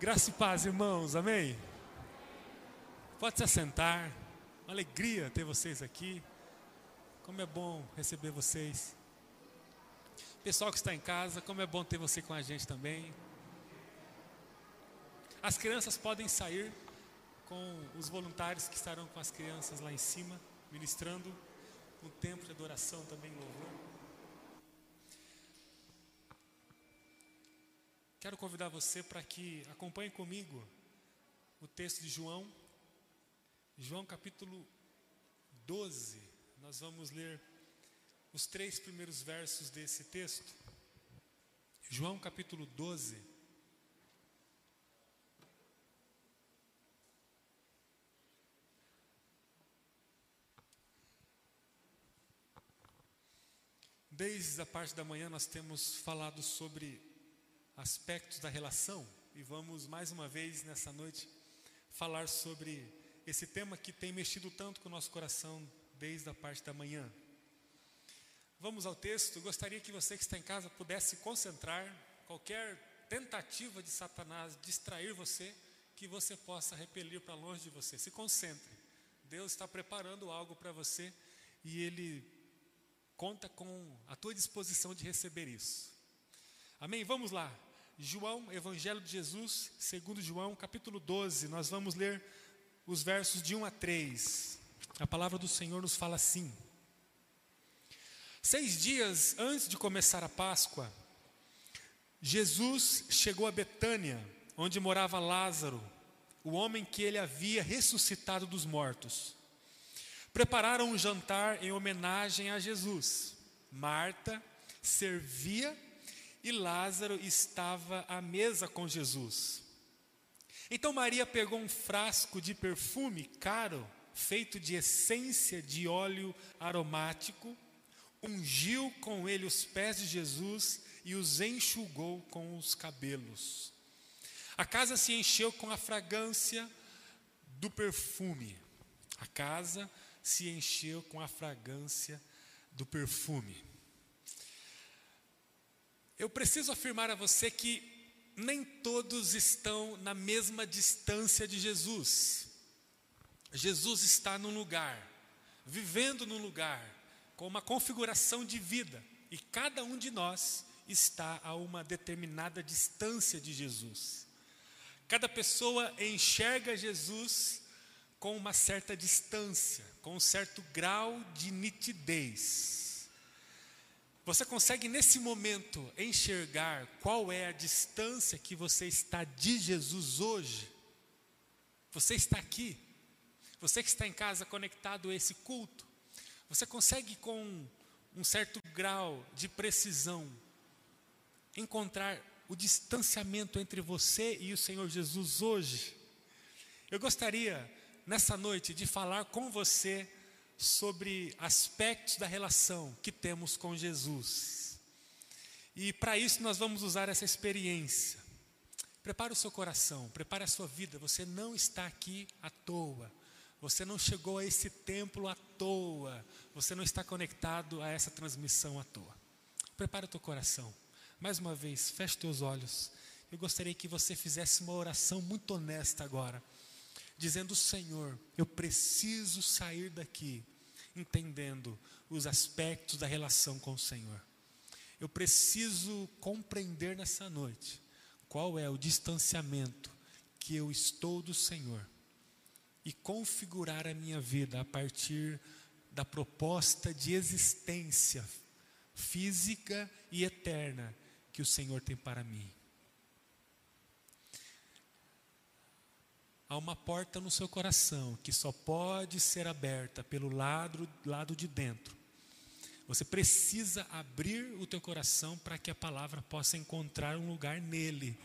Graça e paz, irmãos, amém? Pode se assentar, uma alegria ter vocês aqui. Como é bom receber vocês. Pessoal que está em casa, como é bom ter você com a gente também. As crianças podem sair com os voluntários que estarão com as crianças lá em cima, ministrando um tempo de adoração também, louvor. Quero convidar você para que acompanhe comigo o texto de João, João capítulo 12. Nós vamos ler os três primeiros versos desse texto. João capítulo 12. Desde a parte da manhã nós temos falado sobre aspectos da relação e vamos mais uma vez nessa noite falar sobre esse tema que tem mexido tanto com o nosso coração desde a parte da manhã. Vamos ao texto. Gostaria que você que está em casa pudesse concentrar qualquer tentativa de Satanás distrair você, que você possa repelir para longe de você. Se concentre. Deus está preparando algo para você e ele conta com a tua disposição de receber isso. Amém? Vamos lá. João, Evangelho de Jesus, segundo João, capítulo 12, nós vamos ler os versos de 1 a 3. A palavra do Senhor nos fala assim: Seis dias antes de começar a Páscoa, Jesus chegou a Betânia, onde morava Lázaro, o homem que ele havia ressuscitado dos mortos. Prepararam um jantar em homenagem a Jesus. Marta servia e Lázaro estava à mesa com Jesus. Então Maria pegou um frasco de perfume caro, feito de essência de óleo aromático, ungiu com ele os pés de Jesus e os enxugou com os cabelos. A casa se encheu com a fragrância do perfume. A casa se encheu com a fragrância do perfume. Eu preciso afirmar a você que nem todos estão na mesma distância de Jesus. Jesus está num lugar, vivendo num lugar, com uma configuração de vida, e cada um de nós está a uma determinada distância de Jesus. Cada pessoa enxerga Jesus com uma certa distância, com um certo grau de nitidez. Você consegue nesse momento enxergar qual é a distância que você está de Jesus hoje? Você está aqui? Você que está em casa conectado a esse culto? Você consegue com um certo grau de precisão encontrar o distanciamento entre você e o Senhor Jesus hoje? Eu gostaria nessa noite de falar com você sobre aspectos da relação que temos com Jesus. E para isso nós vamos usar essa experiência. Prepare o seu coração, prepare a sua vida. Você não está aqui à toa. Você não chegou a esse templo à toa. Você não está conectado a essa transmissão à toa. Prepare o teu coração. Mais uma vez, feche teus olhos. Eu gostaria que você fizesse uma oração muito honesta agora dizendo: Senhor, eu preciso sair daqui entendendo os aspectos da relação com o Senhor. Eu preciso compreender nessa noite qual é o distanciamento que eu estou do Senhor e configurar a minha vida a partir da proposta de existência física e eterna que o Senhor tem para mim. Há uma porta no seu coração que só pode ser aberta pelo lado, lado de dentro. Você precisa abrir o teu coração para que a palavra possa encontrar um lugar nele.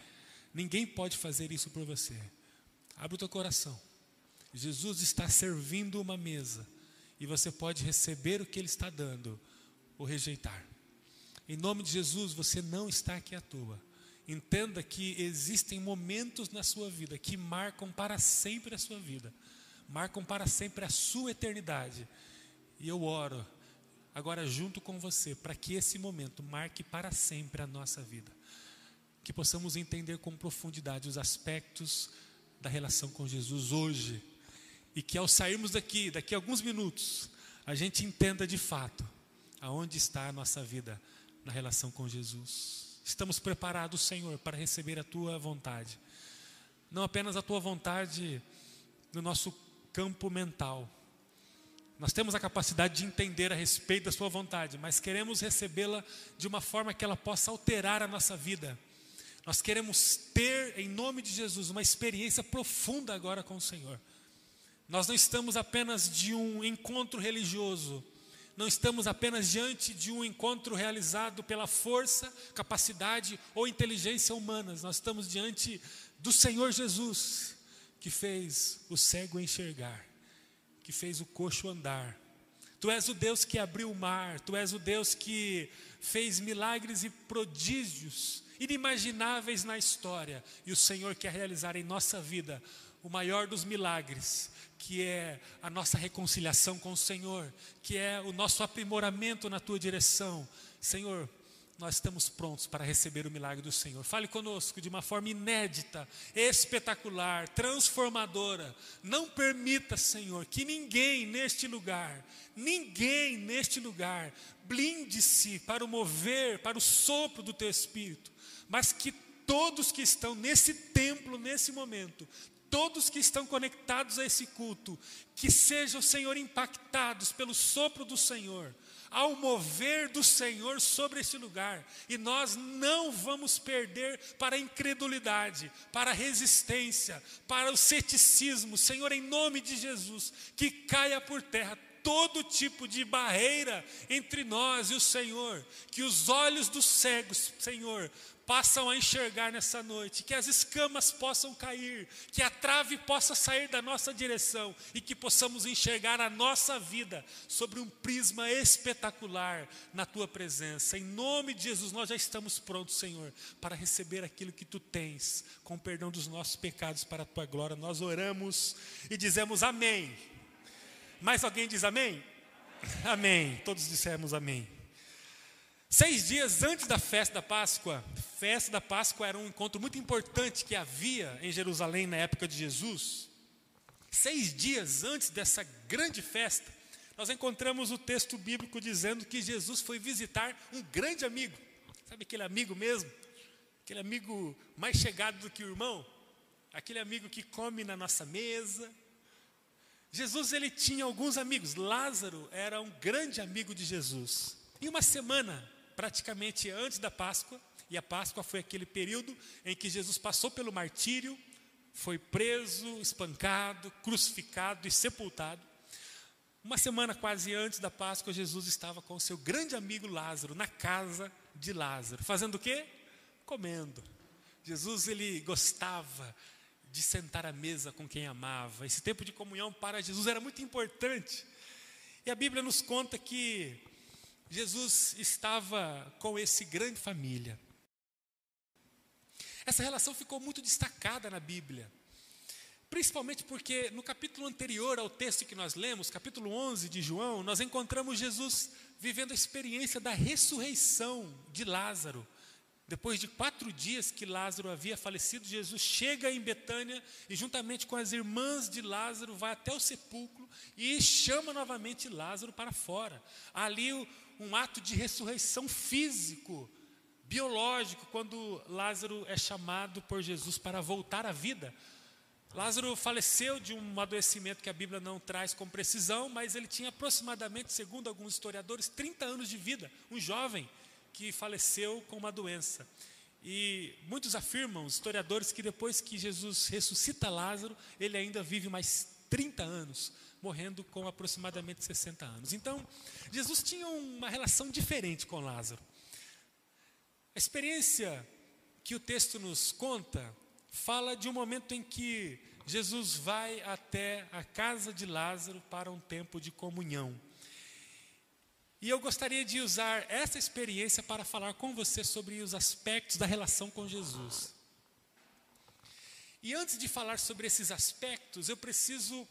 Ninguém pode fazer isso por você. Abre o teu coração. Jesus está servindo uma mesa e você pode receber o que ele está dando ou rejeitar. Em nome de Jesus, você não está aqui à toa. Entenda que existem momentos na sua vida que marcam para sempre a sua vida, marcam para sempre a sua eternidade. E eu oro agora junto com você para que esse momento marque para sempre a nossa vida. que possamos entender com profundidade os aspectos da relação com Jesus hoje. E que ao sairmos daqui, daqui a alguns minutos, a gente entenda de fato aonde está a nossa vida na relação com Jesus. Estamos preparados, Senhor, para receber a tua vontade. Não apenas a tua vontade no nosso campo mental. Nós temos a capacidade de entender a respeito da sua vontade, mas queremos recebê-la de uma forma que ela possa alterar a nossa vida. Nós queremos ter, em nome de Jesus, uma experiência profunda agora com o Senhor. Nós não estamos apenas de um encontro religioso, não estamos apenas diante de um encontro realizado pela força, capacidade ou inteligência humanas, nós estamos diante do Senhor Jesus, que fez o cego enxergar, que fez o coxo andar. Tu és o Deus que abriu o mar, tu és o Deus que fez milagres e prodígios inimagináveis na história, e o Senhor quer realizar em nossa vida o maior dos milagres, que é a nossa reconciliação com o Senhor, que é o nosso aprimoramento na tua direção. Senhor, nós estamos prontos para receber o milagre do Senhor. Fale conosco de uma forma inédita, espetacular, transformadora. Não permita, Senhor, que ninguém neste lugar, ninguém neste lugar, blinde-se para o mover, para o sopro do teu espírito, mas que todos que estão nesse templo, nesse momento, todos que estão conectados a esse culto, que sejam, Senhor, impactados pelo sopro do Senhor, ao mover do Senhor sobre este lugar, e nós não vamos perder para a incredulidade, para a resistência, para o ceticismo, Senhor, em nome de Jesus, que caia por terra todo tipo de barreira entre nós e o Senhor, que os olhos dos cegos, Senhor, passam a enxergar nessa noite, que as escamas possam cair, que a trave possa sair da nossa direção e que possamos enxergar a nossa vida sobre um prisma espetacular na tua presença. Em nome de Jesus, nós já estamos prontos, Senhor, para receber aquilo que tu tens, com perdão dos nossos pecados para a tua glória. Nós oramos e dizemos amém. Mais alguém diz amém? Amém. Todos dissemos amém. Seis dias antes da festa da Páscoa, festa da Páscoa era um encontro muito importante que havia em Jerusalém na época de Jesus. Seis dias antes dessa grande festa, nós encontramos o texto bíblico dizendo que Jesus foi visitar um grande amigo. Sabe aquele amigo mesmo? Aquele amigo mais chegado do que o irmão? Aquele amigo que come na nossa mesa. Jesus ele tinha alguns amigos. Lázaro era um grande amigo de Jesus. E uma semana praticamente antes da Páscoa, e a Páscoa foi aquele período em que Jesus passou pelo martírio, foi preso, espancado, crucificado e sepultado. Uma semana quase antes da Páscoa, Jesus estava com seu grande amigo Lázaro na casa de Lázaro, fazendo o quê? Comendo. Jesus ele gostava de sentar à mesa com quem amava. Esse tempo de comunhão para Jesus era muito importante. E a Bíblia nos conta que Jesus estava com esse grande família. Essa relação ficou muito destacada na Bíblia. Principalmente porque no capítulo anterior ao texto que nós lemos, capítulo 11 de João, nós encontramos Jesus vivendo a experiência da ressurreição de Lázaro. Depois de quatro dias que Lázaro havia falecido, Jesus chega em Betânia e, juntamente com as irmãs de Lázaro, vai até o sepulcro e chama novamente Lázaro para fora. Ali um ato de ressurreição físico, biológico, quando Lázaro é chamado por Jesus para voltar à vida. Lázaro faleceu de um adoecimento que a Bíblia não traz com precisão, mas ele tinha aproximadamente, segundo alguns historiadores, 30 anos de vida. Um jovem que faleceu com uma doença. E muitos afirmam, historiadores, que depois que Jesus ressuscita Lázaro, ele ainda vive mais 30 anos morrendo com aproximadamente 60 anos. Então, Jesus tinha uma relação diferente com Lázaro. A experiência que o texto nos conta fala de um momento em que Jesus vai até a casa de Lázaro para um tempo de comunhão. E eu gostaria de usar essa experiência para falar com você sobre os aspectos da relação com Jesus. E antes de falar sobre esses aspectos, eu preciso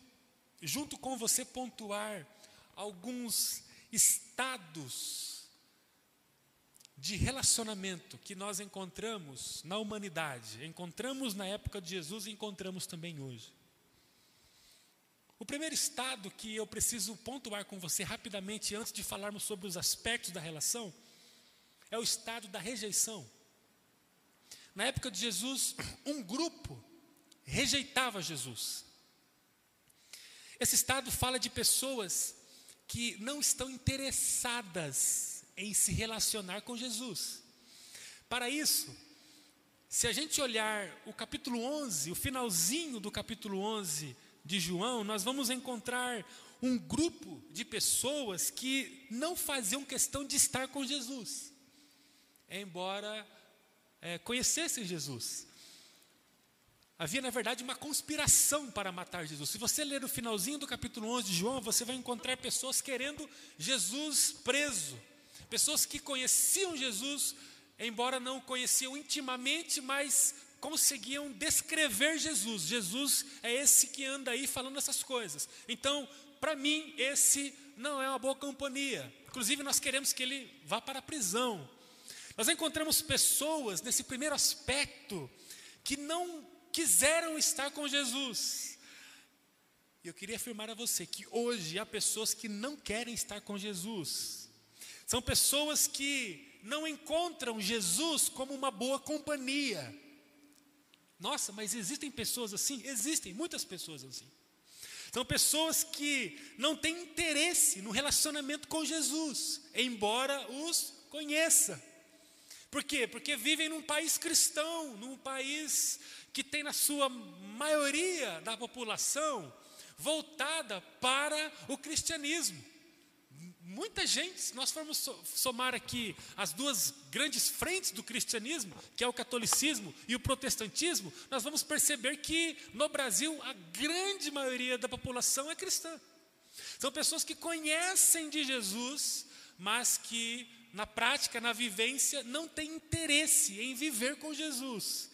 junto com você, pontuar alguns estados de relacionamento que nós encontramos na humanidade, encontramos na época de Jesus e encontramos também hoje. O primeiro estado que eu preciso pontuar com você rapidamente, antes de falarmos sobre os aspectos da relação, é o estado da rejeição. Na época de Jesus, um grupo rejeitava Jesus. Esse estado fala de pessoas que não estão interessadas em se relacionar com Jesus. Para isso, se a gente olhar o capítulo 11, o finalzinho do capítulo 11 de João, nós vamos encontrar um grupo de pessoas que não faziam questão de estar com Jesus, embora é, conhecessem Jesus. Havia, na verdade, uma conspiração para matar Jesus. Se você ler o finalzinho do capítulo 11 de João, você vai encontrar pessoas querendo Jesus preso. Pessoas que conheciam Jesus, embora não o conheciam intimamente, mas conseguiam descrever Jesus. Jesus é esse que anda aí falando essas coisas. Então, para mim, esse não é uma boa companhia. Inclusive, nós queremos que ele vá para a prisão. Nós encontramos pessoas nesse primeiro aspecto que não quiseram estar com Jesus. E eu queria afirmar a você que hoje há pessoas que não querem estar com Jesus. São pessoas que não encontram Jesus como uma boa companhia. Nossa, mas existem pessoas assim? Existem muitas pessoas assim. São pessoas que não têm interesse no relacionamento com Jesus, embora os conheça. Por quê? Porque vivem num país cristão, num país que tem na sua maioria da população voltada para o cristianismo. Muita gente, se nós formos somar aqui as duas grandes frentes do cristianismo, que é o catolicismo e o protestantismo, nós vamos perceber que no Brasil a grande maioria da população é cristã. São pessoas que conhecem de Jesus, mas que na prática, na vivência, não têm interesse em viver com Jesus.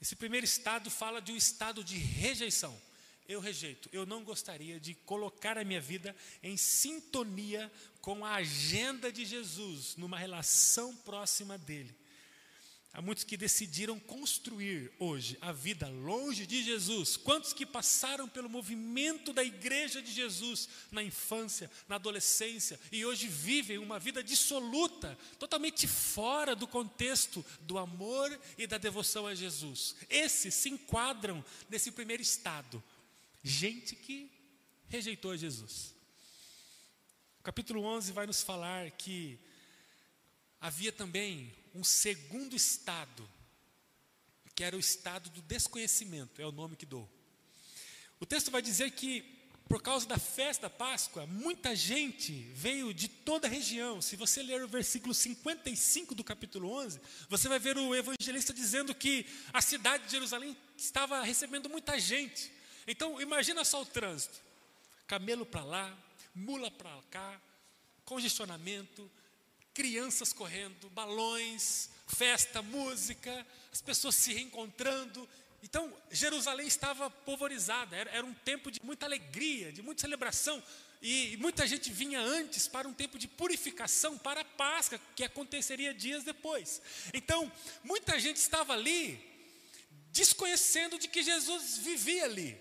Esse primeiro estado fala de um estado de rejeição. Eu rejeito, eu não gostaria de colocar a minha vida em sintonia com a agenda de Jesus, numa relação próxima dele. Há muitos que decidiram construir hoje a vida longe de Jesus. Quantos que passaram pelo movimento da igreja de Jesus na infância, na adolescência e hoje vivem uma vida dissoluta, totalmente fora do contexto do amor e da devoção a Jesus. Esses se enquadram nesse primeiro estado. Gente que rejeitou Jesus. O capítulo 11 vai nos falar que havia também um segundo estado, que era o estado do desconhecimento, é o nome que dou. O texto vai dizer que, por causa da festa da Páscoa, muita gente veio de toda a região. Se você ler o versículo 55 do capítulo 11, você vai ver o evangelista dizendo que a cidade de Jerusalém estava recebendo muita gente. Então, imagina só o trânsito: camelo para lá, mula para cá, congestionamento, crianças correndo, balões, festa, música, as pessoas se reencontrando. Então, Jerusalém estava polvorizada, era, era um tempo de muita alegria, de muita celebração. E muita gente vinha antes para um tempo de purificação, para a Páscoa, que aconteceria dias depois. Então, muita gente estava ali, desconhecendo de que Jesus vivia ali.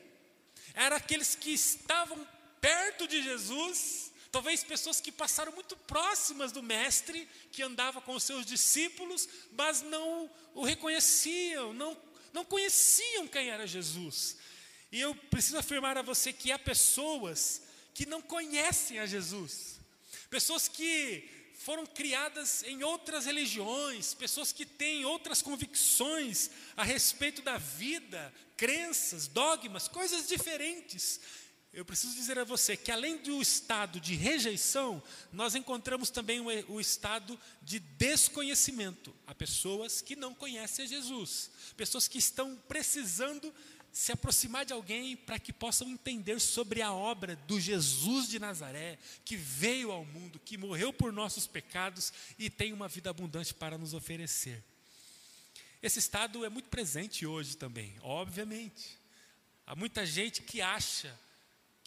Era aqueles que estavam perto de Jesus, Talvez pessoas que passaram muito próximas do Mestre, que andava com os seus discípulos, mas não o reconheciam, não, não conheciam quem era Jesus. E eu preciso afirmar a você que há pessoas que não conhecem a Jesus, pessoas que foram criadas em outras religiões, pessoas que têm outras convicções a respeito da vida, crenças, dogmas, coisas diferentes, eu preciso dizer a você que além do estado de rejeição, nós encontramos também o, estado de desconhecimento. Há pessoas que não conhecem Jesus, pessoas que estão precisando se aproximar de alguém para que possam entender sobre a obra do Jesus de Nazaré, que veio ao mundo, que morreu por nossos pecados e tem uma vida abundante para nos oferecer. Esse estado é muito presente hoje também, obviamente. Há muita gente que acha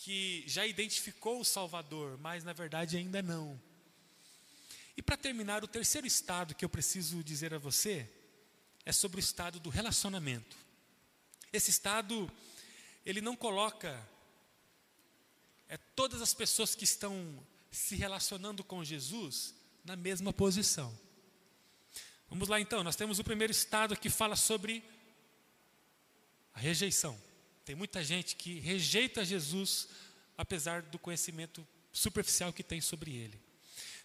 que já identificou o Salvador, mas na verdade ainda não. E para terminar, o terceiro estado que eu preciso dizer a você é sobre o estado do relacionamento. Esse estado, ele não coloca é, todas as pessoas que estão se relacionando com Jesus na mesma posição. Vamos lá então, nós temos o primeiro estado que fala sobre a rejeição. Tem muita gente que rejeita Jesus, apesar do conhecimento superficial que tem sobre ele.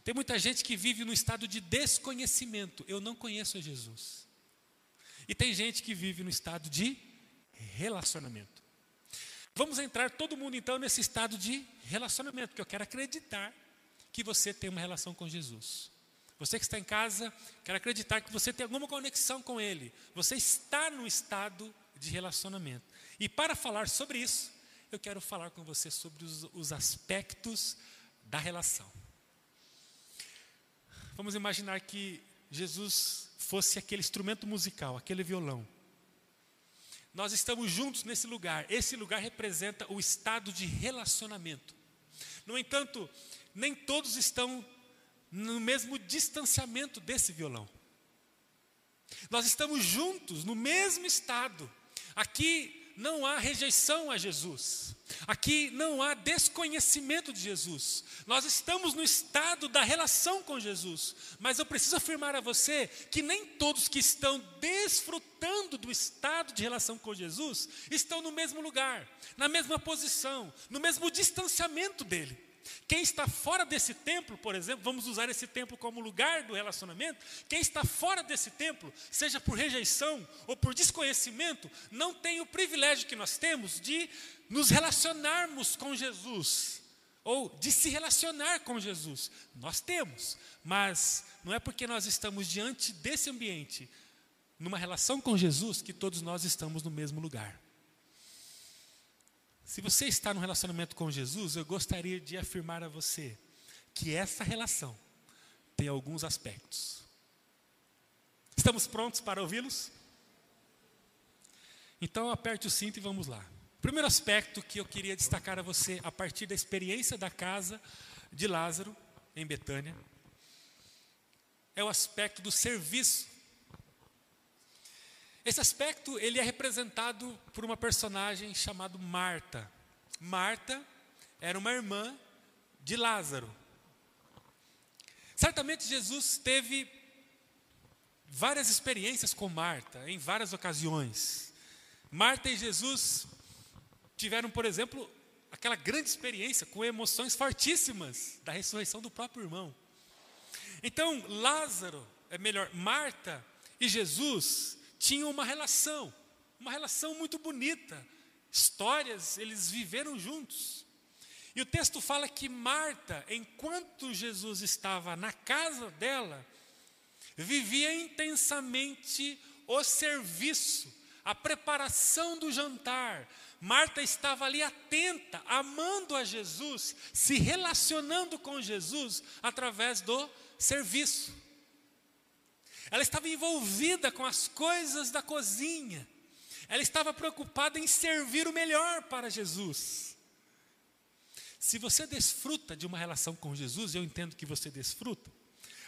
Tem muita gente que vive no estado de desconhecimento. Eu não conheço Jesus. E tem gente que vive no estado de relacionamento. Vamos entrar todo mundo então nesse estado de relacionamento, porque eu quero acreditar que você tem uma relação com Jesus. Você que está em casa, quero acreditar que você tem alguma conexão com Ele. Você está no estado de relacionamento. E para falar sobre isso, eu quero falar com você sobre os, os aspectos da relação. Vamos imaginar que Jesus fosse aquele instrumento musical, aquele violão. Nós estamos juntos nesse lugar. Esse lugar representa o estado de relacionamento. No entanto, nem todos estão no mesmo distanciamento desse violão. Nós estamos juntos no mesmo estado. Aqui não há rejeição a Jesus. Aqui não há desconhecimento de Jesus. Nós estamos no estado da relação com Jesus. Mas eu preciso afirmar a você que nem todos que estão desfrutando do estado de relação com Jesus estão no mesmo lugar, na mesma posição, no mesmo distanciamento dele. Quem está fora desse templo, por exemplo, vamos usar esse templo como lugar do relacionamento. Quem está fora desse templo, seja por rejeição ou por desconhecimento, não tem o privilégio que nós temos de nos relacionarmos com Jesus ou de se relacionar com Jesus. Nós temos, mas não é porque nós estamos diante desse ambiente, numa relação com Jesus, que todos nós estamos no mesmo lugar. Se você está no relacionamento com Jesus, eu gostaria de afirmar a você que essa relação tem alguns aspectos. Estamos prontos para ouvi-los? Então aperte o cinto e vamos lá. Primeiro aspecto que eu queria destacar a você, a partir da experiência da casa de Lázaro, em Betânia, é o aspecto do serviço esse aspecto ele é representado por uma personagem chamada Marta. Marta era uma irmã de Lázaro. Certamente Jesus teve várias experiências com Marta em várias ocasiões. Marta e Jesus tiveram, por exemplo, aquela grande experiência com emoções fortíssimas da ressurreição do próprio irmão. Então, Lázaro, é melhor, Marta e Jesus tinham uma relação, uma relação muito bonita. Histórias, eles viveram juntos. E o texto fala que Marta, enquanto Jesus estava na casa dela, vivia intensamente o serviço, a preparação do jantar. Marta estava ali atenta, amando a Jesus, se relacionando com Jesus através do serviço. Ela estava envolvida com as coisas da cozinha. Ela estava preocupada em servir o melhor para Jesus. Se você desfruta de uma relação com Jesus, eu entendo que você desfruta,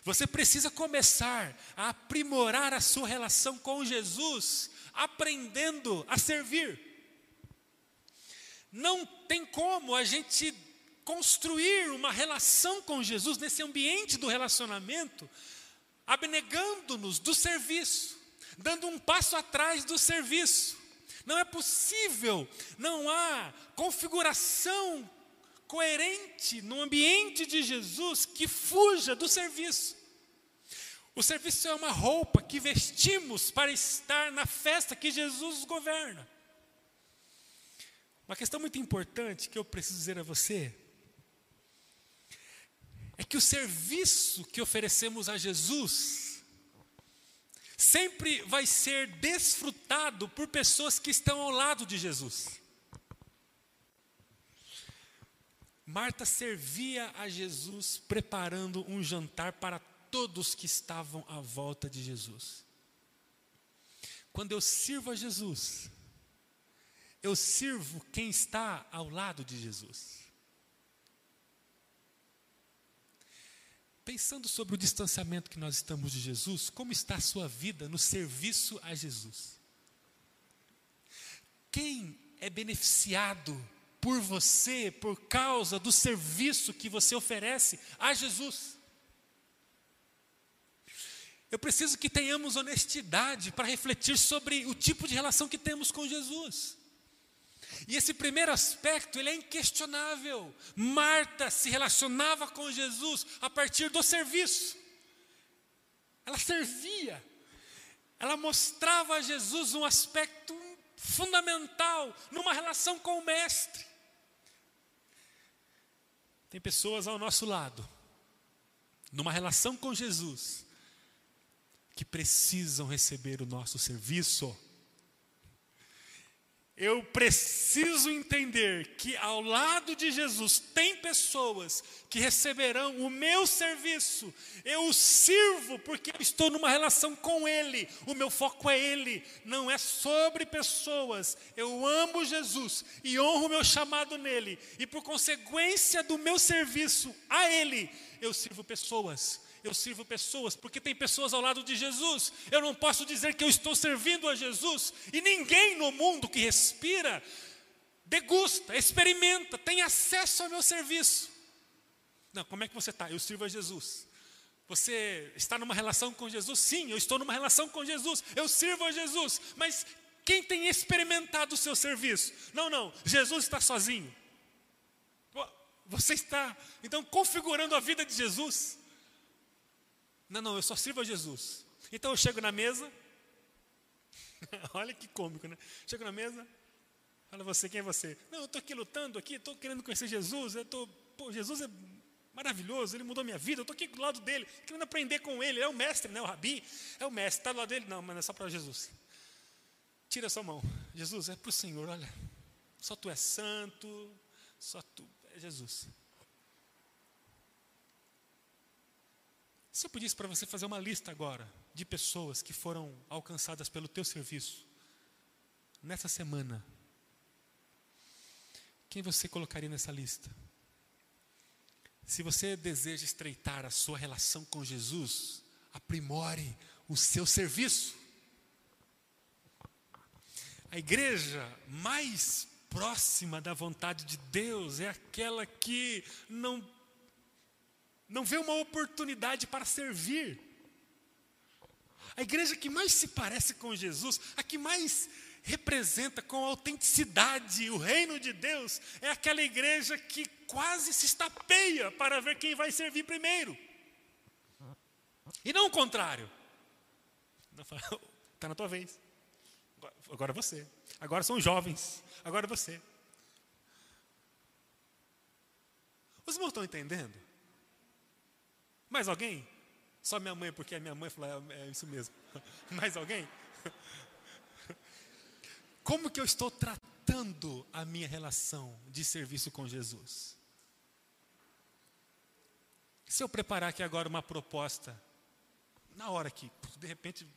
você precisa começar a aprimorar a sua relação com Jesus, aprendendo a servir. Não tem como a gente construir uma relação com Jesus nesse ambiente do relacionamento abnegando-nos do serviço, dando um passo atrás do serviço. Não é possível, não há configuração coerente no ambiente de Jesus que fuja do serviço. O serviço é uma roupa que vestimos para estar na festa que Jesus governa. Uma questão muito importante que eu preciso dizer a você é que o serviço que oferecemos a Jesus sempre vai ser desfrutado por pessoas que estão ao lado de Jesus. Marta servia a Jesus preparando um jantar para todos que estavam à volta de Jesus. Quando eu sirvo a Jesus, eu sirvo quem está ao lado de Jesus. Pensando sobre o distanciamento que nós estamos de Jesus, como está a sua vida no serviço a Jesus? Quem é beneficiado por você por causa do serviço que você oferece a Jesus? Eu preciso que tenhamos honestidade para refletir sobre o tipo de relação que temos com Jesus. E esse primeiro aspecto, ele é inquestionável. Marta se relacionava com Jesus a partir do serviço. Ela servia. Ela mostrava a Jesus um aspecto fundamental numa relação com o mestre. Tem pessoas ao nosso lado, numa relação com Jesus, que precisam receber o nosso serviço eu preciso entender que ao lado de Jesus tem pessoas que receberão o meu serviço. Eu o sirvo porque eu estou numa relação com Ele. O meu foco é Ele, não é sobre pessoas. Eu amo Jesus e honro o meu chamado nele. E por consequência do meu serviço a Ele, eu sirvo pessoas eu sirvo pessoas, porque tem pessoas ao lado de Jesus. Eu não posso dizer que eu estou servindo a Jesus, e ninguém no mundo que respira degusta, experimenta, tem acesso ao meu serviço. Não, como é que você está? Eu sirvo a Jesus. Você está numa relação com Jesus? Sim, eu estou numa relação com Jesus. Eu sirvo a Jesus. Mas quem tem experimentado o seu serviço? Não, não. Jesus está sozinho. Você está, então, configurando a vida de Jesus. Não, não, eu só sirvo a Jesus. Então eu chego na mesa. Olha que cômico, né? Chego na mesa. Fala você, quem é você? Não, eu estou aqui lutando aqui, estou querendo conhecer Jesus. Eu tô, pô, Jesus é maravilhoso, ele mudou minha vida. Eu estou aqui do lado dele, querendo aprender com ele. É o mestre, né? O Rabi é o mestre. Está do lado dele? Não, mas é só para Jesus. Tira a sua mão. Jesus, é para o Senhor, olha. Só tu é santo, só tu é Jesus. Se eu pedisse para você fazer uma lista agora de pessoas que foram alcançadas pelo teu serviço nessa semana, quem você colocaria nessa lista? Se você deseja estreitar a sua relação com Jesus, aprimore o seu serviço. A igreja mais próxima da vontade de Deus é aquela que não não vê uma oportunidade para servir. A igreja que mais se parece com Jesus, a que mais representa com autenticidade o reino de Deus, é aquela igreja que quase se estapeia para ver quem vai servir primeiro. E não o contrário. Está na tua vez. Agora você. Agora são jovens. Agora você. Os irmãos estão entendendo? Mais alguém? Só minha mãe, porque a minha mãe falou, é, é isso mesmo. Mais alguém? Como que eu estou tratando a minha relação de serviço com Jesus? Se eu preparar aqui agora uma proposta, na hora que, de repente,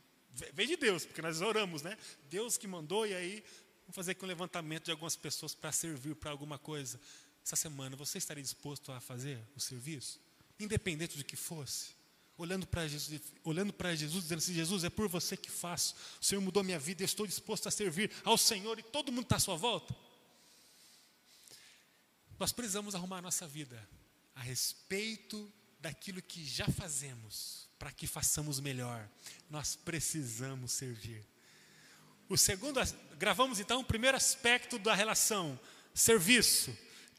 vem de Deus, porque nós oramos, né? Deus que mandou, e aí vamos fazer aqui um levantamento de algumas pessoas para servir para alguma coisa. Essa semana, você estaria disposto a fazer o serviço? Independente do que fosse, olhando para Jesus, olhando para Jesus, dizendo assim: Jesus, é por você que faço. O Senhor mudou minha vida, eu estou disposto a servir ao Senhor e todo mundo está à sua volta. Nós precisamos arrumar a nossa vida a respeito daquilo que já fazemos, para que façamos melhor. Nós precisamos servir. O segundo, gravamos então o primeiro aspecto da relação, serviço.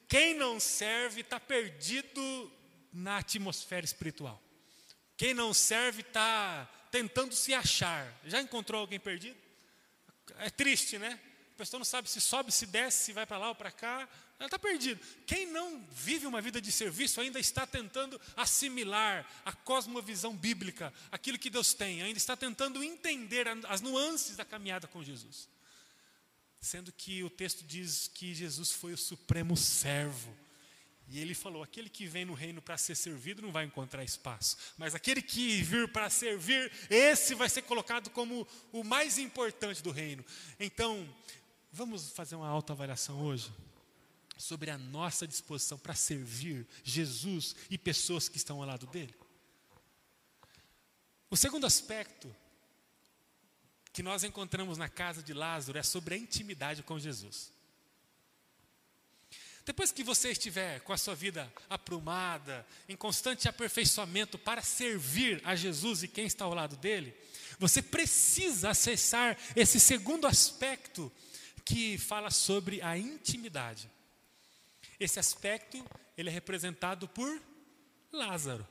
Quem não serve está perdido na atmosfera espiritual. Quem não serve está tentando se achar. Já encontrou alguém perdido? É triste, né? A pessoa não sabe se sobe, se desce, se vai para lá ou para cá. Ela está perdido. Quem não vive uma vida de serviço ainda está tentando assimilar a cosmovisão bíblica, aquilo que Deus tem, ainda está tentando entender as nuances da caminhada com Jesus. Sendo que o texto diz que Jesus foi o supremo servo e ele falou: aquele que vem no reino para ser servido não vai encontrar espaço, mas aquele que vir para servir, esse vai ser colocado como o mais importante do reino. Então, vamos fazer uma autoavaliação hoje sobre a nossa disposição para servir Jesus e pessoas que estão ao lado dele. O segundo aspecto que nós encontramos na casa de Lázaro é sobre a intimidade com Jesus. Depois que você estiver com a sua vida aprumada, em constante aperfeiçoamento para servir a Jesus e quem está ao lado dele, você precisa acessar esse segundo aspecto que fala sobre a intimidade. Esse aspecto, ele é representado por Lázaro.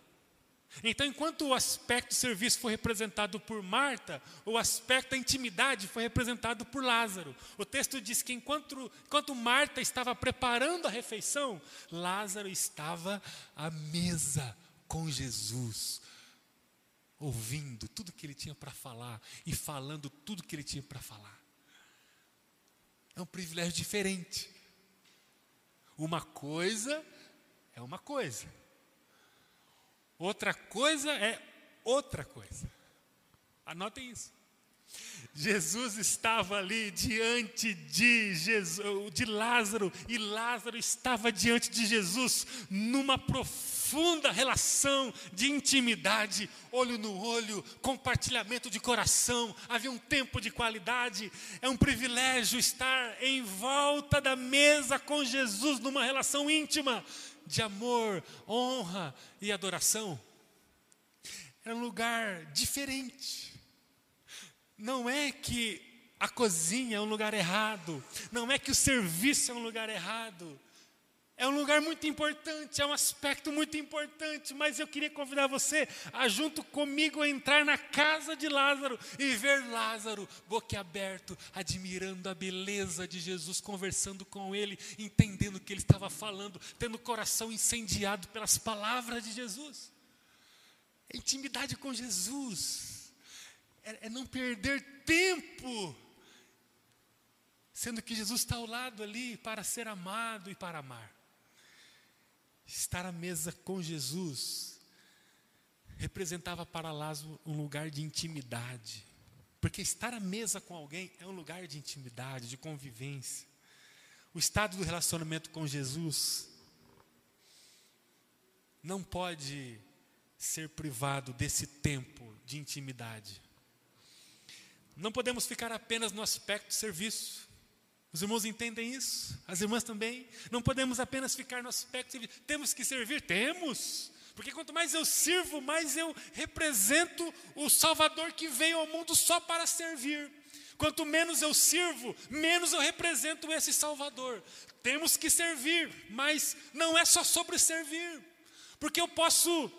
Então, enquanto o aspecto serviço foi representado por Marta, o aspecto da intimidade foi representado por Lázaro. O texto diz que enquanto, enquanto Marta estava preparando a refeição, Lázaro estava à mesa com Jesus, ouvindo tudo que ele tinha para falar e falando tudo que ele tinha para falar. É um privilégio diferente. Uma coisa é uma coisa. Outra coisa é outra coisa. Anotem isso. Jesus estava ali diante de, Jesus, de Lázaro, e Lázaro estava diante de Jesus numa profunda relação de intimidade, olho no olho, compartilhamento de coração, havia um tempo de qualidade. É um privilégio estar em volta da mesa com Jesus numa relação íntima de amor, honra e adoração. Era um lugar diferente. Não é que a cozinha é um lugar errado, não é que o serviço é um lugar errado. É um lugar muito importante, é um aspecto muito importante, mas eu queria convidar você a, junto comigo, entrar na casa de Lázaro e ver Lázaro boquiaberto, admirando a beleza de Jesus, conversando com ele, entendendo o que ele estava falando, tendo o coração incendiado pelas palavras de Jesus. Intimidade com Jesus, é, é não perder tempo, sendo que Jesus está ao lado ali para ser amado e para amar. Estar à mesa com Jesus representava para Lázaro um lugar de intimidade. Porque estar à mesa com alguém é um lugar de intimidade, de convivência. O estado do relacionamento com Jesus não pode ser privado desse tempo de intimidade. Não podemos ficar apenas no aspecto serviço. Os irmãos entendem isso? As irmãs também? Não podemos apenas ficar no aspecto de temos que servir? Temos. Porque quanto mais eu sirvo, mais eu represento o Salvador que veio ao mundo só para servir. Quanto menos eu sirvo, menos eu represento esse Salvador. Temos que servir, mas não é só sobre servir. Porque eu posso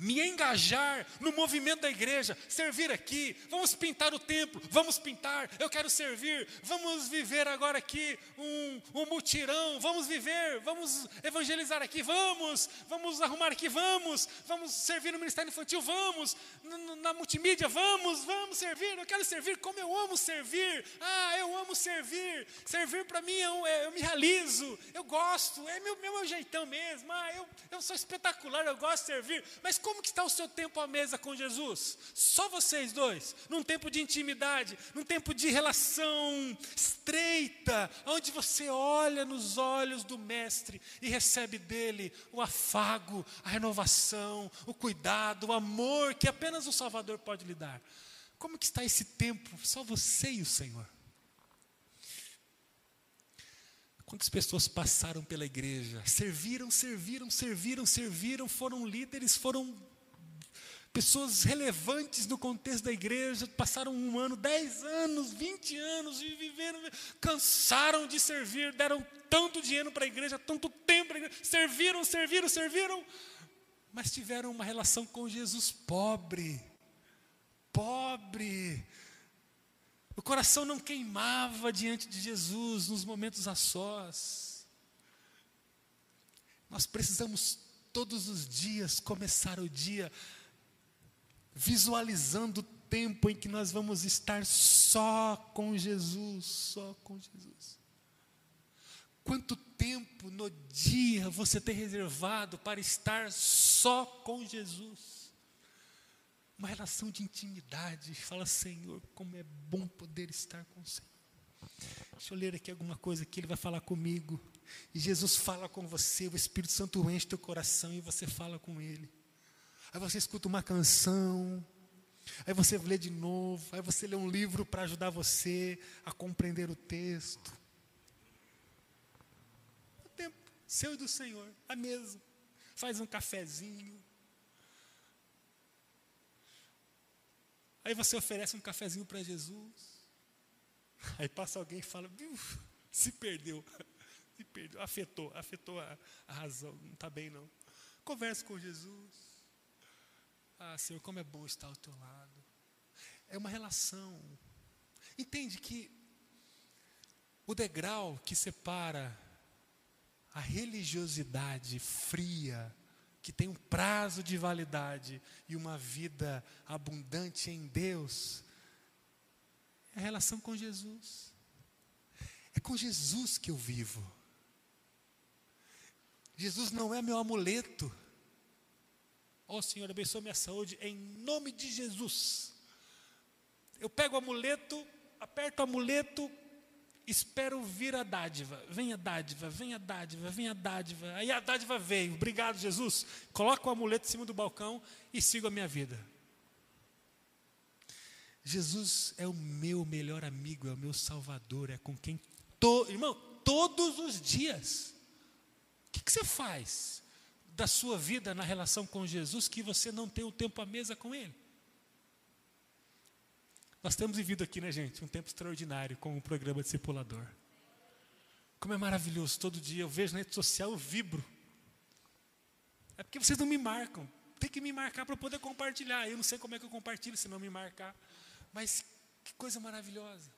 me engajar no movimento da igreja, servir aqui, vamos pintar o templo, vamos pintar, eu quero servir, vamos viver agora aqui um, um mutirão, vamos viver, vamos evangelizar aqui, vamos, vamos arrumar aqui, vamos, vamos servir no ministério infantil, vamos, na multimídia, vamos, vamos servir, eu quero servir como eu amo servir, ah, eu amo servir, servir para mim eu, é, eu, me realizo, eu gosto, é meu, meu, meu jeitão mesmo, ah, eu, eu sou espetacular, eu gosto de servir, mas como como que está o seu tempo à mesa com Jesus? Só vocês dois, num tempo de intimidade, num tempo de relação estreita, onde você olha nos olhos do mestre e recebe dele o afago, a renovação, o cuidado, o amor que apenas o Salvador pode lhe dar. Como que está esse tempo? Só você e o Senhor. Quantas pessoas passaram pela igreja, serviram, serviram, serviram, serviram, foram líderes, foram pessoas relevantes no contexto da igreja, passaram um ano, dez anos, vinte anos e viveram, cansaram de servir, deram tanto dinheiro para a igreja, tanto tempo igreja, serviram, serviram, serviram, mas tiveram uma relação com Jesus pobre, pobre, o coração não queimava diante de Jesus nos momentos a sós. Nós precisamos todos os dias começar o dia visualizando o tempo em que nós vamos estar só com Jesus, só com Jesus. Quanto tempo no dia você tem reservado para estar só com Jesus? Uma relação de intimidade. Fala, Senhor, como é bom poder estar com o Senhor. Deixa eu ler aqui alguma coisa que Ele vai falar comigo. E Jesus fala com você, o Espírito Santo enche teu coração e você fala com Ele. Aí você escuta uma canção, Aí você lê de novo, aí você lê um livro para ajudar você a compreender o texto. O tempo seu e do Senhor, a mesa. Faz um cafezinho. Aí você oferece um cafezinho para Jesus. Aí passa alguém e fala, se perdeu, se perdeu, afetou, afetou a, a razão, não está bem não. Converse com Jesus. Ah, Senhor, como é bom estar ao teu lado. É uma relação. Entende que o degrau que separa a religiosidade fria, que tem um prazo de validade e uma vida abundante em Deus, é a relação com Jesus. É com Jesus que eu vivo. Jesus não é meu amuleto. Ó oh, Senhor, abençoa minha saúde em nome de Jesus. Eu pego o amuleto, aperto o amuleto, espero vir a dádiva. Vem a dádiva, vem a dádiva, vem a dádiva. Aí a dádiva veio. Obrigado, Jesus. Coloco o amuleto em cima do balcão e sigo a minha vida. Jesus é o meu melhor amigo, é o meu salvador, é com quem, to, irmão, todos os dias. O que, que você faz? da sua vida na relação com Jesus que você não tem o tempo à mesa com Ele. Nós temos vivido aqui, né, gente, um tempo extraordinário com o programa Discipulador. Como é maravilhoso, todo dia eu vejo na rede social, eu vibro. É porque vocês não me marcam. Tem que me marcar para poder compartilhar. Eu não sei como é que eu compartilho se não me marcar. Mas que coisa maravilhosa.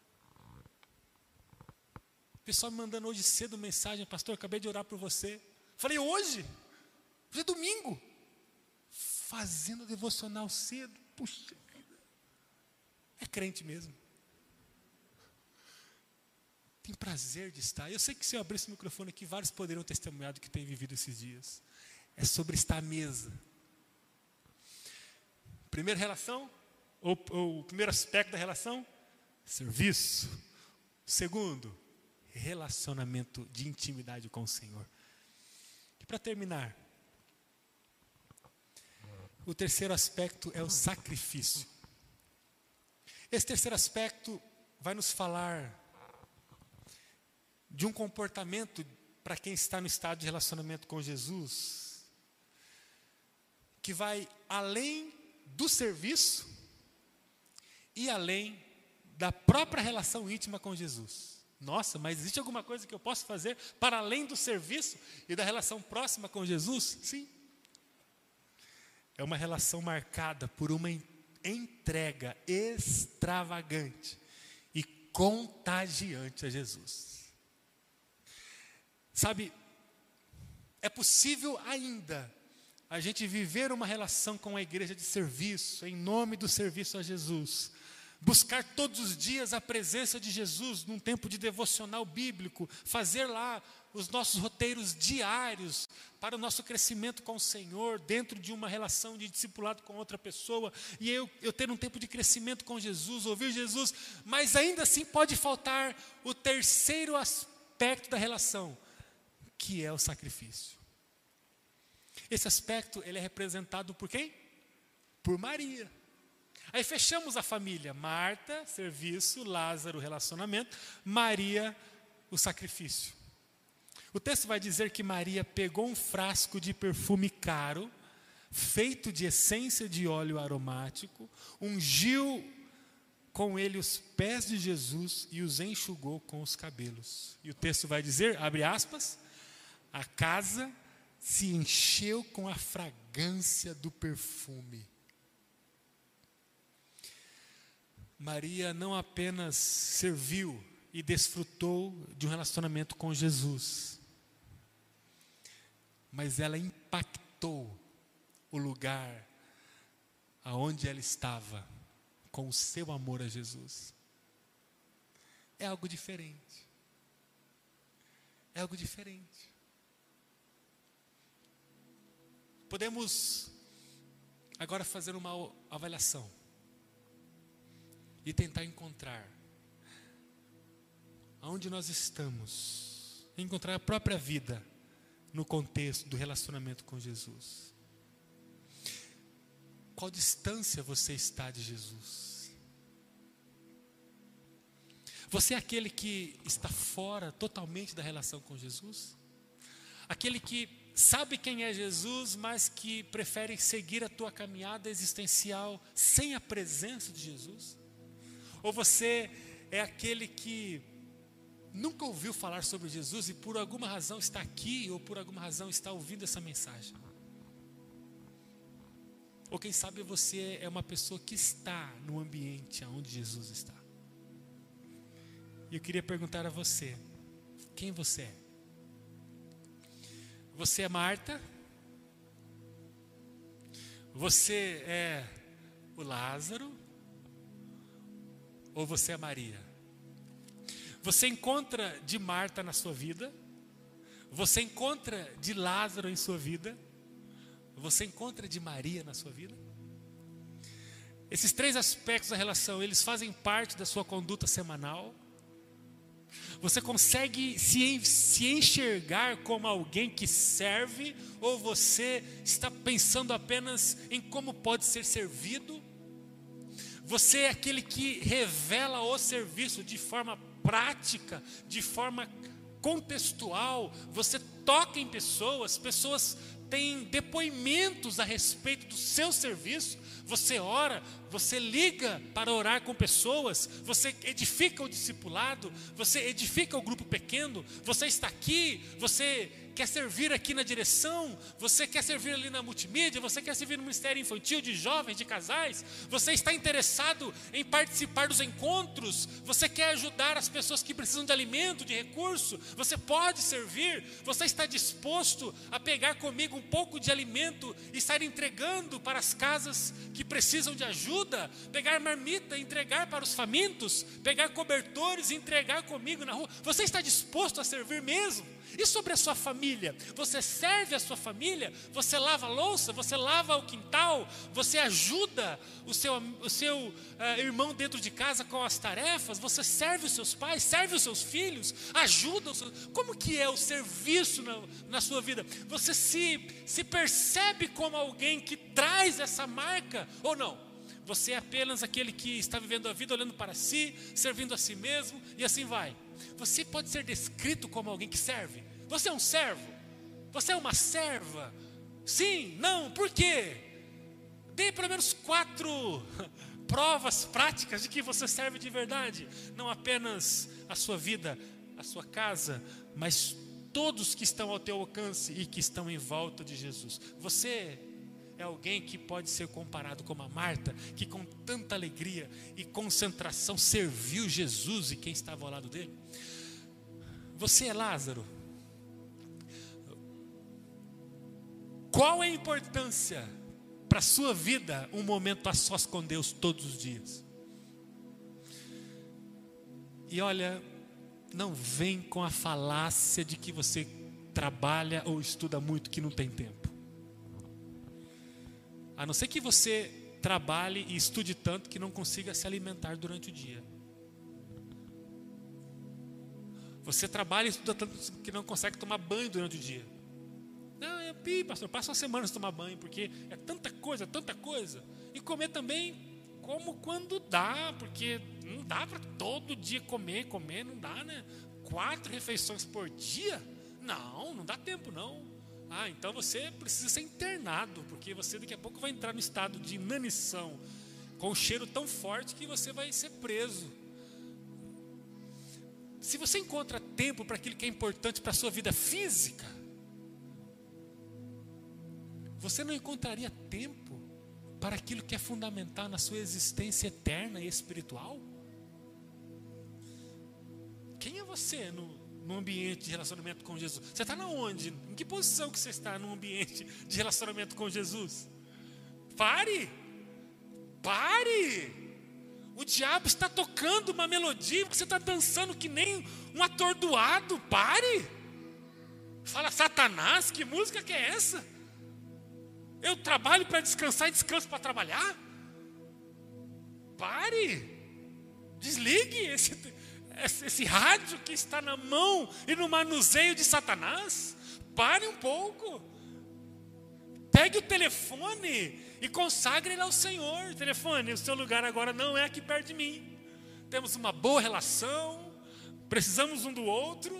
O pessoal me mandando hoje cedo mensagem, pastor, acabei de orar por você. Falei, hoje? Hoje é domingo. Fazendo devocional cedo. Puxa. É crente mesmo. Tem prazer de estar. Eu sei que se eu abrisse o microfone aqui, vários poderiam testemunhar do que tem vivido esses dias. É sobre estar à mesa. Primeira relação, ou, ou o primeiro aspecto da relação, serviço. Segundo, relacionamento de intimidade com o Senhor. E para terminar, o terceiro aspecto é o sacrifício. Esse terceiro aspecto vai nos falar de um comportamento para quem está no estado de relacionamento com Jesus, que vai além do serviço e além da própria relação íntima com Jesus. Nossa, mas existe alguma coisa que eu posso fazer para além do serviço e da relação próxima com Jesus? Sim. É uma relação marcada por uma entrega extravagante e contagiante a Jesus. Sabe, é possível ainda a gente viver uma relação com a igreja de serviço, em nome do serviço a Jesus, buscar todos os dias a presença de Jesus num tempo de devocional bíblico, fazer lá os nossos roteiros diários para o nosso crescimento com o Senhor, dentro de uma relação de discipulado com outra pessoa, e eu, eu ter um tempo de crescimento com Jesus, ouvir Jesus, mas ainda assim pode faltar o terceiro aspecto da relação, que é o sacrifício. Esse aspecto ele é representado por quem? Por Maria. Aí fechamos a família: Marta, serviço, Lázaro, relacionamento, Maria, o sacrifício. O texto vai dizer que Maria pegou um frasco de perfume caro, feito de essência de óleo aromático, ungiu com ele os pés de Jesus e os enxugou com os cabelos. E o texto vai dizer, abre aspas, a casa se encheu com a fragrância do perfume. Maria não apenas serviu e desfrutou de um relacionamento com Jesus, mas ela impactou o lugar aonde ela estava com o seu amor a Jesus. É algo diferente. É algo diferente. Podemos agora fazer uma avaliação e tentar encontrar aonde nós estamos, encontrar a própria vida no contexto do relacionamento com Jesus. qual distância você está de Jesus? Você é aquele que está fora totalmente da relação com Jesus? Aquele que sabe quem é Jesus, mas que prefere seguir a tua caminhada existencial sem a presença de Jesus? Ou você é aquele que nunca ouviu falar sobre Jesus e por alguma razão está aqui ou por alguma razão está ouvindo essa mensagem? Ou quem sabe você é uma pessoa que está no ambiente onde Jesus está? E eu queria perguntar a você: quem você é? Você é Marta? Você é o Lázaro? Ou você é Maria? Você encontra de Marta na sua vida? Você encontra de Lázaro em sua vida? Você encontra de Maria na sua vida? Esses três aspectos da relação, eles fazem parte da sua conduta semanal? Você consegue se, enxergar como alguém que serve ou você está pensando apenas em como pode ser servido? Você é aquele que revela o serviço de forma prática, de forma contextual, você toca em pessoas, pessoas têm depoimentos a respeito do seu serviço, você ora, você liga para orar com pessoas, você edifica o discipulado, você edifica o grupo pequeno, você está aqui, você quer servir aqui na direção, você quer servir ali na multimídia, você quer servir no ministério infantil, de jovens, de casais, você está interessado em participar dos encontros, você quer ajudar as pessoas que precisam de alimento, de recurso, você pode servir, você está disposto a pegar comigo um pouco de alimento e estar entregando para as casas que precisam de ajuda, pegar marmita, entregar para os famintos, pegar cobertores entregar comigo na rua, você está disposto a servir mesmo? E sobre a sua família? Você serve a sua família? Você lava a louça? Você lava o quintal? Você ajuda o seu, o seu uh, irmão dentro de casa com as tarefas? Você serve os seus pais? Serve os seus filhos? Ajuda os seus... Como que é o serviço na, na sua vida? Você se, se percebe como alguém que traz essa marca ou não? Você é apenas aquele que está vivendo a vida olhando para si, servindo a si mesmo e assim vai. Você pode ser descrito como alguém que serve. Você é um servo. Você é uma serva. Sim, não, por quê? Dê pelo menos quatro provas práticas de que você serve de verdade. Não apenas a sua vida, a sua casa, mas todos que estão ao teu alcance e que estão em volta de Jesus. Você é alguém que pode ser comparado com a Marta, que com tanta alegria e concentração serviu Jesus e quem estava ao lado dele. Você é Lázaro. Qual é a importância para a sua vida um momento a sós com Deus todos os dias? E olha, não vem com a falácia de que você trabalha ou estuda muito que não tem tempo. A não ser que você trabalhe e estude tanto que não consiga se alimentar durante o dia. Você trabalha e estuda tanto que não consegue tomar banho durante o dia. Não, é pi, pastor, passa uma semana sem tomar banho, porque é tanta coisa, tanta coisa. E comer também como quando dá, porque não dá para todo dia comer, comer, não dá, né? Quatro refeições por dia? Não, não dá tempo não. Ah, então você precisa ser internado, porque você daqui a pouco vai entrar no estado de inanição, com um cheiro tão forte que você vai ser preso. Se você encontra tempo para aquilo que é importante para a sua vida física, você não encontraria tempo para aquilo que é fundamental na sua existência eterna e espiritual? Quem é você no, no ambiente de relacionamento com Jesus? Você está na onde? Em que posição que você está no ambiente de relacionamento com Jesus? Pare! Pare! O diabo está tocando uma melodia, você está dançando que nem um atordoado. Pare! Fala, Satanás, que música que é essa? Eu trabalho para descansar e descanso para trabalhar? Pare! Desligue esse, esse, rádio que está na mão e no manuseio de Satanás. Pare um pouco. Pegue o telefone e consagre ele ao Senhor. Telefone, o seu lugar agora não é aqui perto de mim. Temos uma boa relação, precisamos um do outro,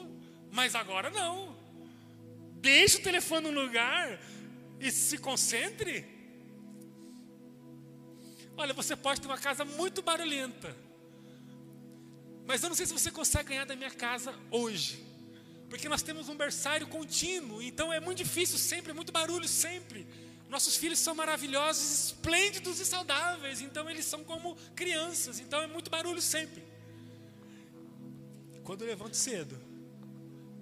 mas agora não. Deixe o telefone no lugar e se concentre. Olha, você pode ter uma casa muito barulhenta, mas eu não sei se você consegue ganhar da minha casa hoje, porque nós temos um berçário contínuo, então é muito difícil sempre, é muito barulho sempre. Nossos filhos são maravilhosos, esplêndidos e saudáveis, então eles são como crianças, então é muito barulho sempre. Quando eu levanto cedo,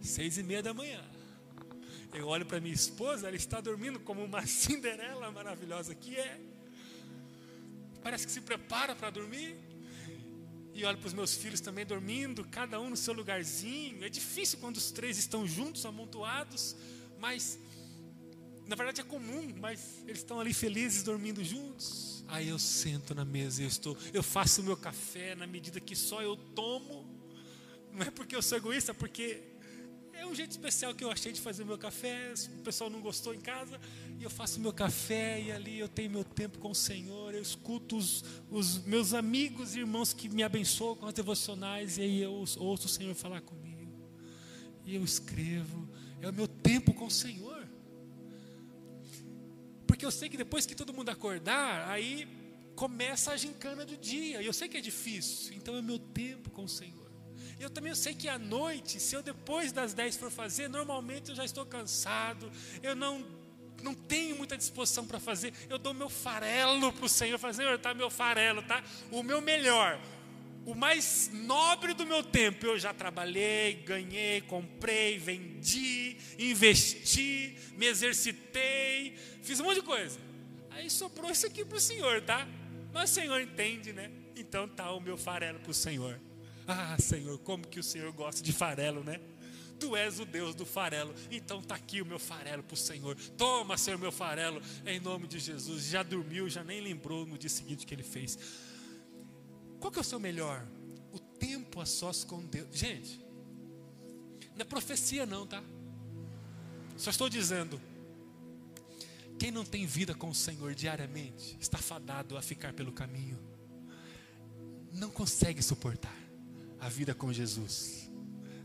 seis e meia da manhã, eu olho para minha esposa, ela está dormindo como uma Cinderela maravilhosa que é. Parece que se prepara para dormir. E olho para os meus filhos também dormindo, cada um no seu lugarzinho. É difícil quando os três estão juntos, amontoados, mas na verdade é comum, mas eles estão ali felizes dormindo juntos. Aí eu sento na mesa eu estou, eu faço o meu café na medida que só eu tomo. Não é porque eu sou egoísta, é porque é um jeito especial que eu achei de fazer o meu café. O pessoal não gostou em casa e eu faço o meu café e ali eu tenho meu tempo com o Senhor. Eu escuto os, os meus amigos e irmãos que me abençoam com as devocionais e aí eu ouço o Senhor falar comigo. E eu escrevo. É o meu tempo com o Senhor. Porque eu sei que depois que todo mundo acordar, aí começa a gincana do dia. E eu sei que é difícil. Então é meu tempo com o Senhor. Eu também sei que à noite, se eu depois das 10 for fazer, normalmente eu já estou cansado, eu não, não tenho muita disposição para fazer, eu dou meu farelo para o Senhor, falo, Senhor, tá meu farelo, tá? O meu melhor, o mais nobre do meu tempo, eu já trabalhei, ganhei, comprei, vendi, investi, me exercitei, fiz um monte de coisa. Aí sobrou isso aqui para o Senhor, tá? Mas o Senhor entende, né? Então tá o meu farelo para o Senhor. Ah, Senhor, como que o Senhor gosta de farelo, né? Tu és o Deus do farelo, então tá aqui o meu farelo para o Senhor. Toma, Senhor, meu farelo, em nome de Jesus. Já dormiu, já nem lembrou no dia seguinte que ele fez. Qual que é o seu melhor? O tempo a sós com Deus. Gente, não é profecia, não, tá? Só estou dizendo, quem não tem vida com o Senhor diariamente está fadado a ficar pelo caminho. Não consegue suportar a vida com Jesus.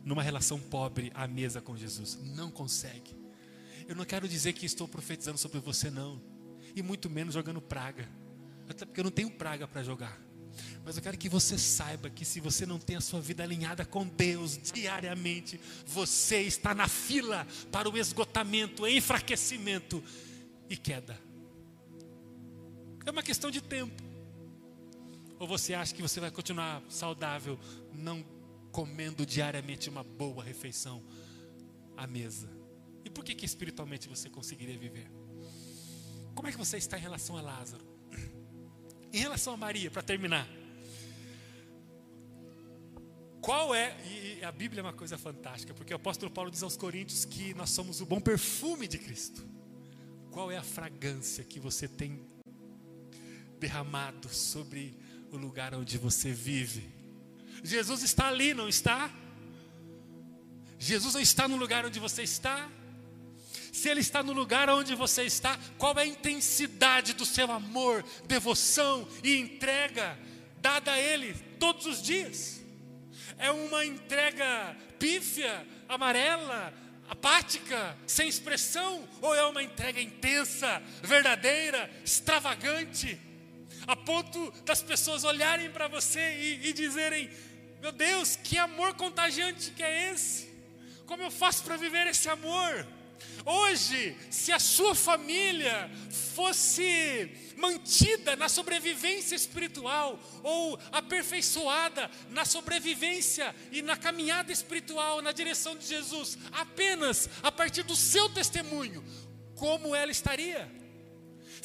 Numa relação pobre à mesa com Jesus. Não consegue. Eu não quero dizer que estou profetizando sobre você, não. E muito menos jogando praga. Até porque eu não tenho praga para jogar. Mas eu quero que você saiba que se você não tem a sua vida alinhada com Deus diariamente, você está na fila para o esgotamento, enfraquecimento e queda. É uma questão de tempo. Ou você acha que você vai continuar saudável, não comendo diariamente uma boa refeição à mesa? E por que, que espiritualmente você conseguiria viver? Como é que você está em relação a Lázaro? Em relação a Maria, para terminar. Qual é, e a Bíblia é uma coisa fantástica, porque o apóstolo Paulo diz aos Coríntios que nós somos o bom perfume de Cristo. Qual é a fragrância que você tem derramado sobre o lugar onde você vive? Jesus está ali, não está? Jesus não está no lugar onde você está? Se Ele está no lugar onde você está, qual é a intensidade do seu amor, devoção e entrega dada a Ele todos os dias? É uma entrega pífia, amarela, apática, sem expressão, ou é uma entrega intensa, verdadeira, extravagante, a ponto das pessoas olharem para você e, e dizerem: Meu Deus, que amor contagiante que é esse? Como eu faço para viver esse amor? Hoje, se a sua família fosse mantida na sobrevivência espiritual ou aperfeiçoada na sobrevivência e na caminhada espiritual na direção de Jesus, apenas a partir do seu testemunho, como ela estaria?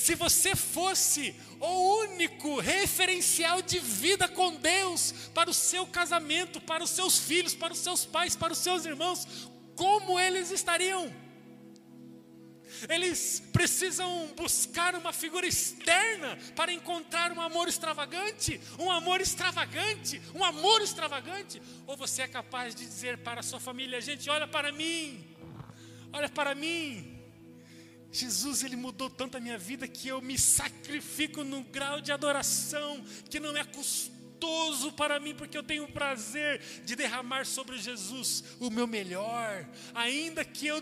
Se você fosse o único referencial de vida com Deus para o seu casamento, para os seus filhos, para os seus pais, para os seus irmãos, como eles estariam? Eles precisam buscar uma figura externa para encontrar um amor extravagante, um amor extravagante, um amor extravagante. Ou você é capaz de dizer para a sua família: gente, olha para mim, olha para mim. Jesus, ele mudou tanto a minha vida que eu me sacrifico num grau de adoração que não é custoso para mim, porque eu tenho o prazer de derramar sobre Jesus o meu melhor, ainda que eu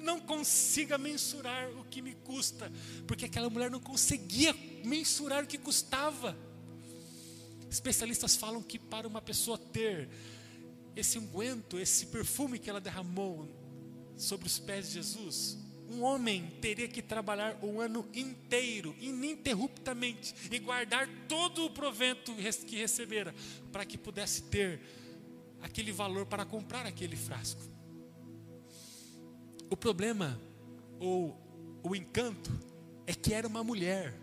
não consiga mensurar o que me custa, porque aquela mulher não conseguia mensurar o que custava. Especialistas falam que para uma pessoa ter esse unguento, esse perfume que ela derramou sobre os pés de Jesus, um homem teria que trabalhar o ano inteiro, ininterruptamente, e guardar todo o provento que recebera, para que pudesse ter aquele valor para comprar aquele frasco. O problema, ou o encanto, é que era uma mulher,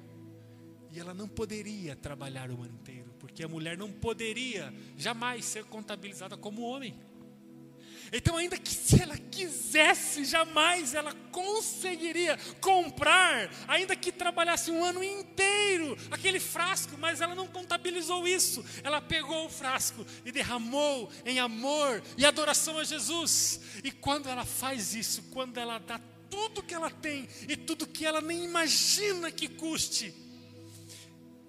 e ela não poderia trabalhar o ano inteiro, porque a mulher não poderia jamais ser contabilizada como homem. Então, ainda que se ela quisesse, jamais ela conseguiria comprar, ainda que trabalhasse um ano inteiro, aquele frasco, mas ela não contabilizou isso. Ela pegou o frasco e derramou em amor e adoração a Jesus. E quando ela faz isso, quando ela dá tudo que ela tem e tudo que ela nem imagina que custe,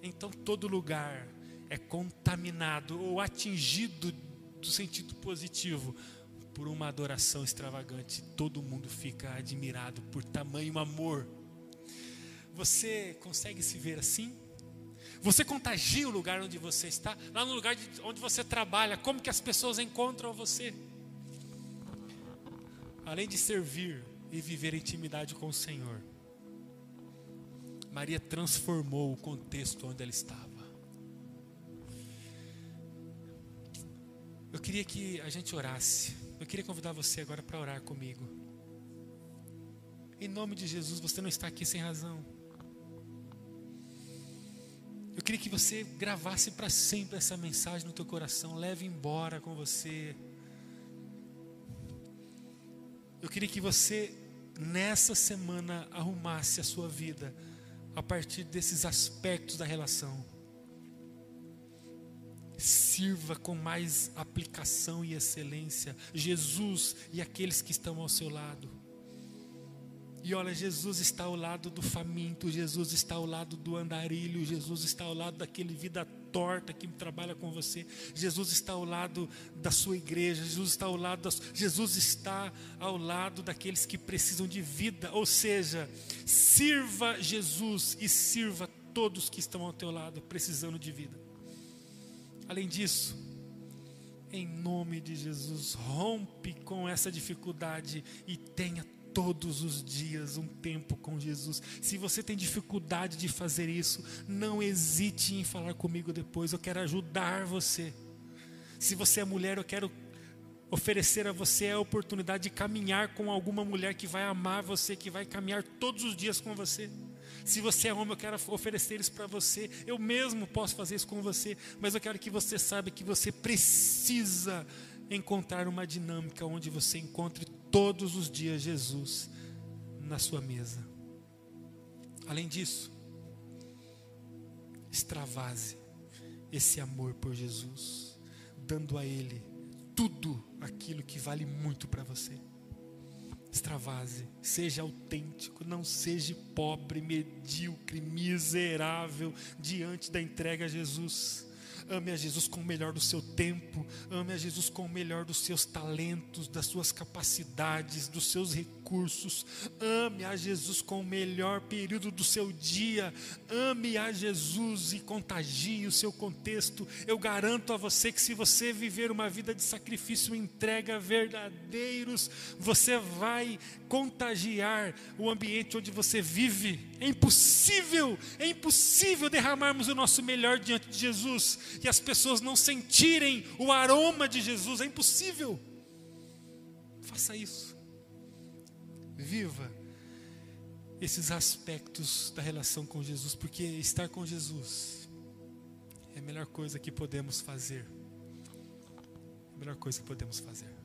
então todo lugar é contaminado ou atingido do sentido positivo por uma adoração extravagante, todo mundo fica admirado por tamanho amor. Você consegue se ver assim? Você contagia o lugar onde você está, lá no lugar onde você trabalha, como que as pessoas encontram você? Além de servir e viver intimidade com o Senhor, Maria transformou o contexto onde ela estava. Eu queria que a gente orasse. Eu queria convidar você agora para orar comigo. Em nome de Jesus, você não está aqui sem razão. Eu queria que você gravasse para sempre essa mensagem no teu coração, leve embora com você. Eu queria que você nessa semana arrumasse a sua vida a partir desses aspectos da relação sirva com mais aplicação e excelência Jesus e aqueles que estão ao seu lado. E olha, Jesus está ao lado do faminto, Jesus está ao lado do andarilho, Jesus está ao lado daquele vida torta que trabalha com você, Jesus está ao lado da sua igreja, Jesus está ao lado das, Jesus está ao lado daqueles que precisam de vida, ou seja, sirva Jesus e sirva todos que estão ao teu lado precisando de vida. Além disso, em nome de Jesus, rompe com essa dificuldade e tenha todos os dias um tempo com Jesus. Se você tem dificuldade de fazer isso, não hesite em falar comigo depois. Eu quero ajudar você. Se você é mulher, eu quero oferecer a você a oportunidade de caminhar com alguma mulher que vai amar você, que vai caminhar todos os dias com você. Se você é homem, eu quero oferecer isso para você. Eu mesmo posso fazer isso com você, mas eu quero que você saiba que você precisa encontrar uma dinâmica onde você encontre todos os dias Jesus na sua mesa. Além disso, extravase esse amor por Jesus, dando a Ele tudo aquilo que vale muito para você. Extravase, seja autêntico, não seja pobre, medíocre, miserável diante da entrega a Jesus. Ame a Jesus com o melhor do seu tempo, ame a Jesus com o melhor dos seus talentos, das suas capacidades, dos seus recursos. Ame a Jesus com o melhor período do seu dia. Ame a Jesus e contagie o seu contexto. Eu garanto a você que se você viver uma vida de sacrifício e entrega verdadeiros, você vai contagiar o ambiente onde você vive. É impossível, é impossível derramarmos o nosso melhor diante de Jesus e as pessoas não sentirem o aroma de Jesus. É impossível. Faça isso. Viva esses aspectos da relação com Jesus, porque estar com Jesus é a melhor coisa que podemos fazer. A melhor coisa que podemos fazer.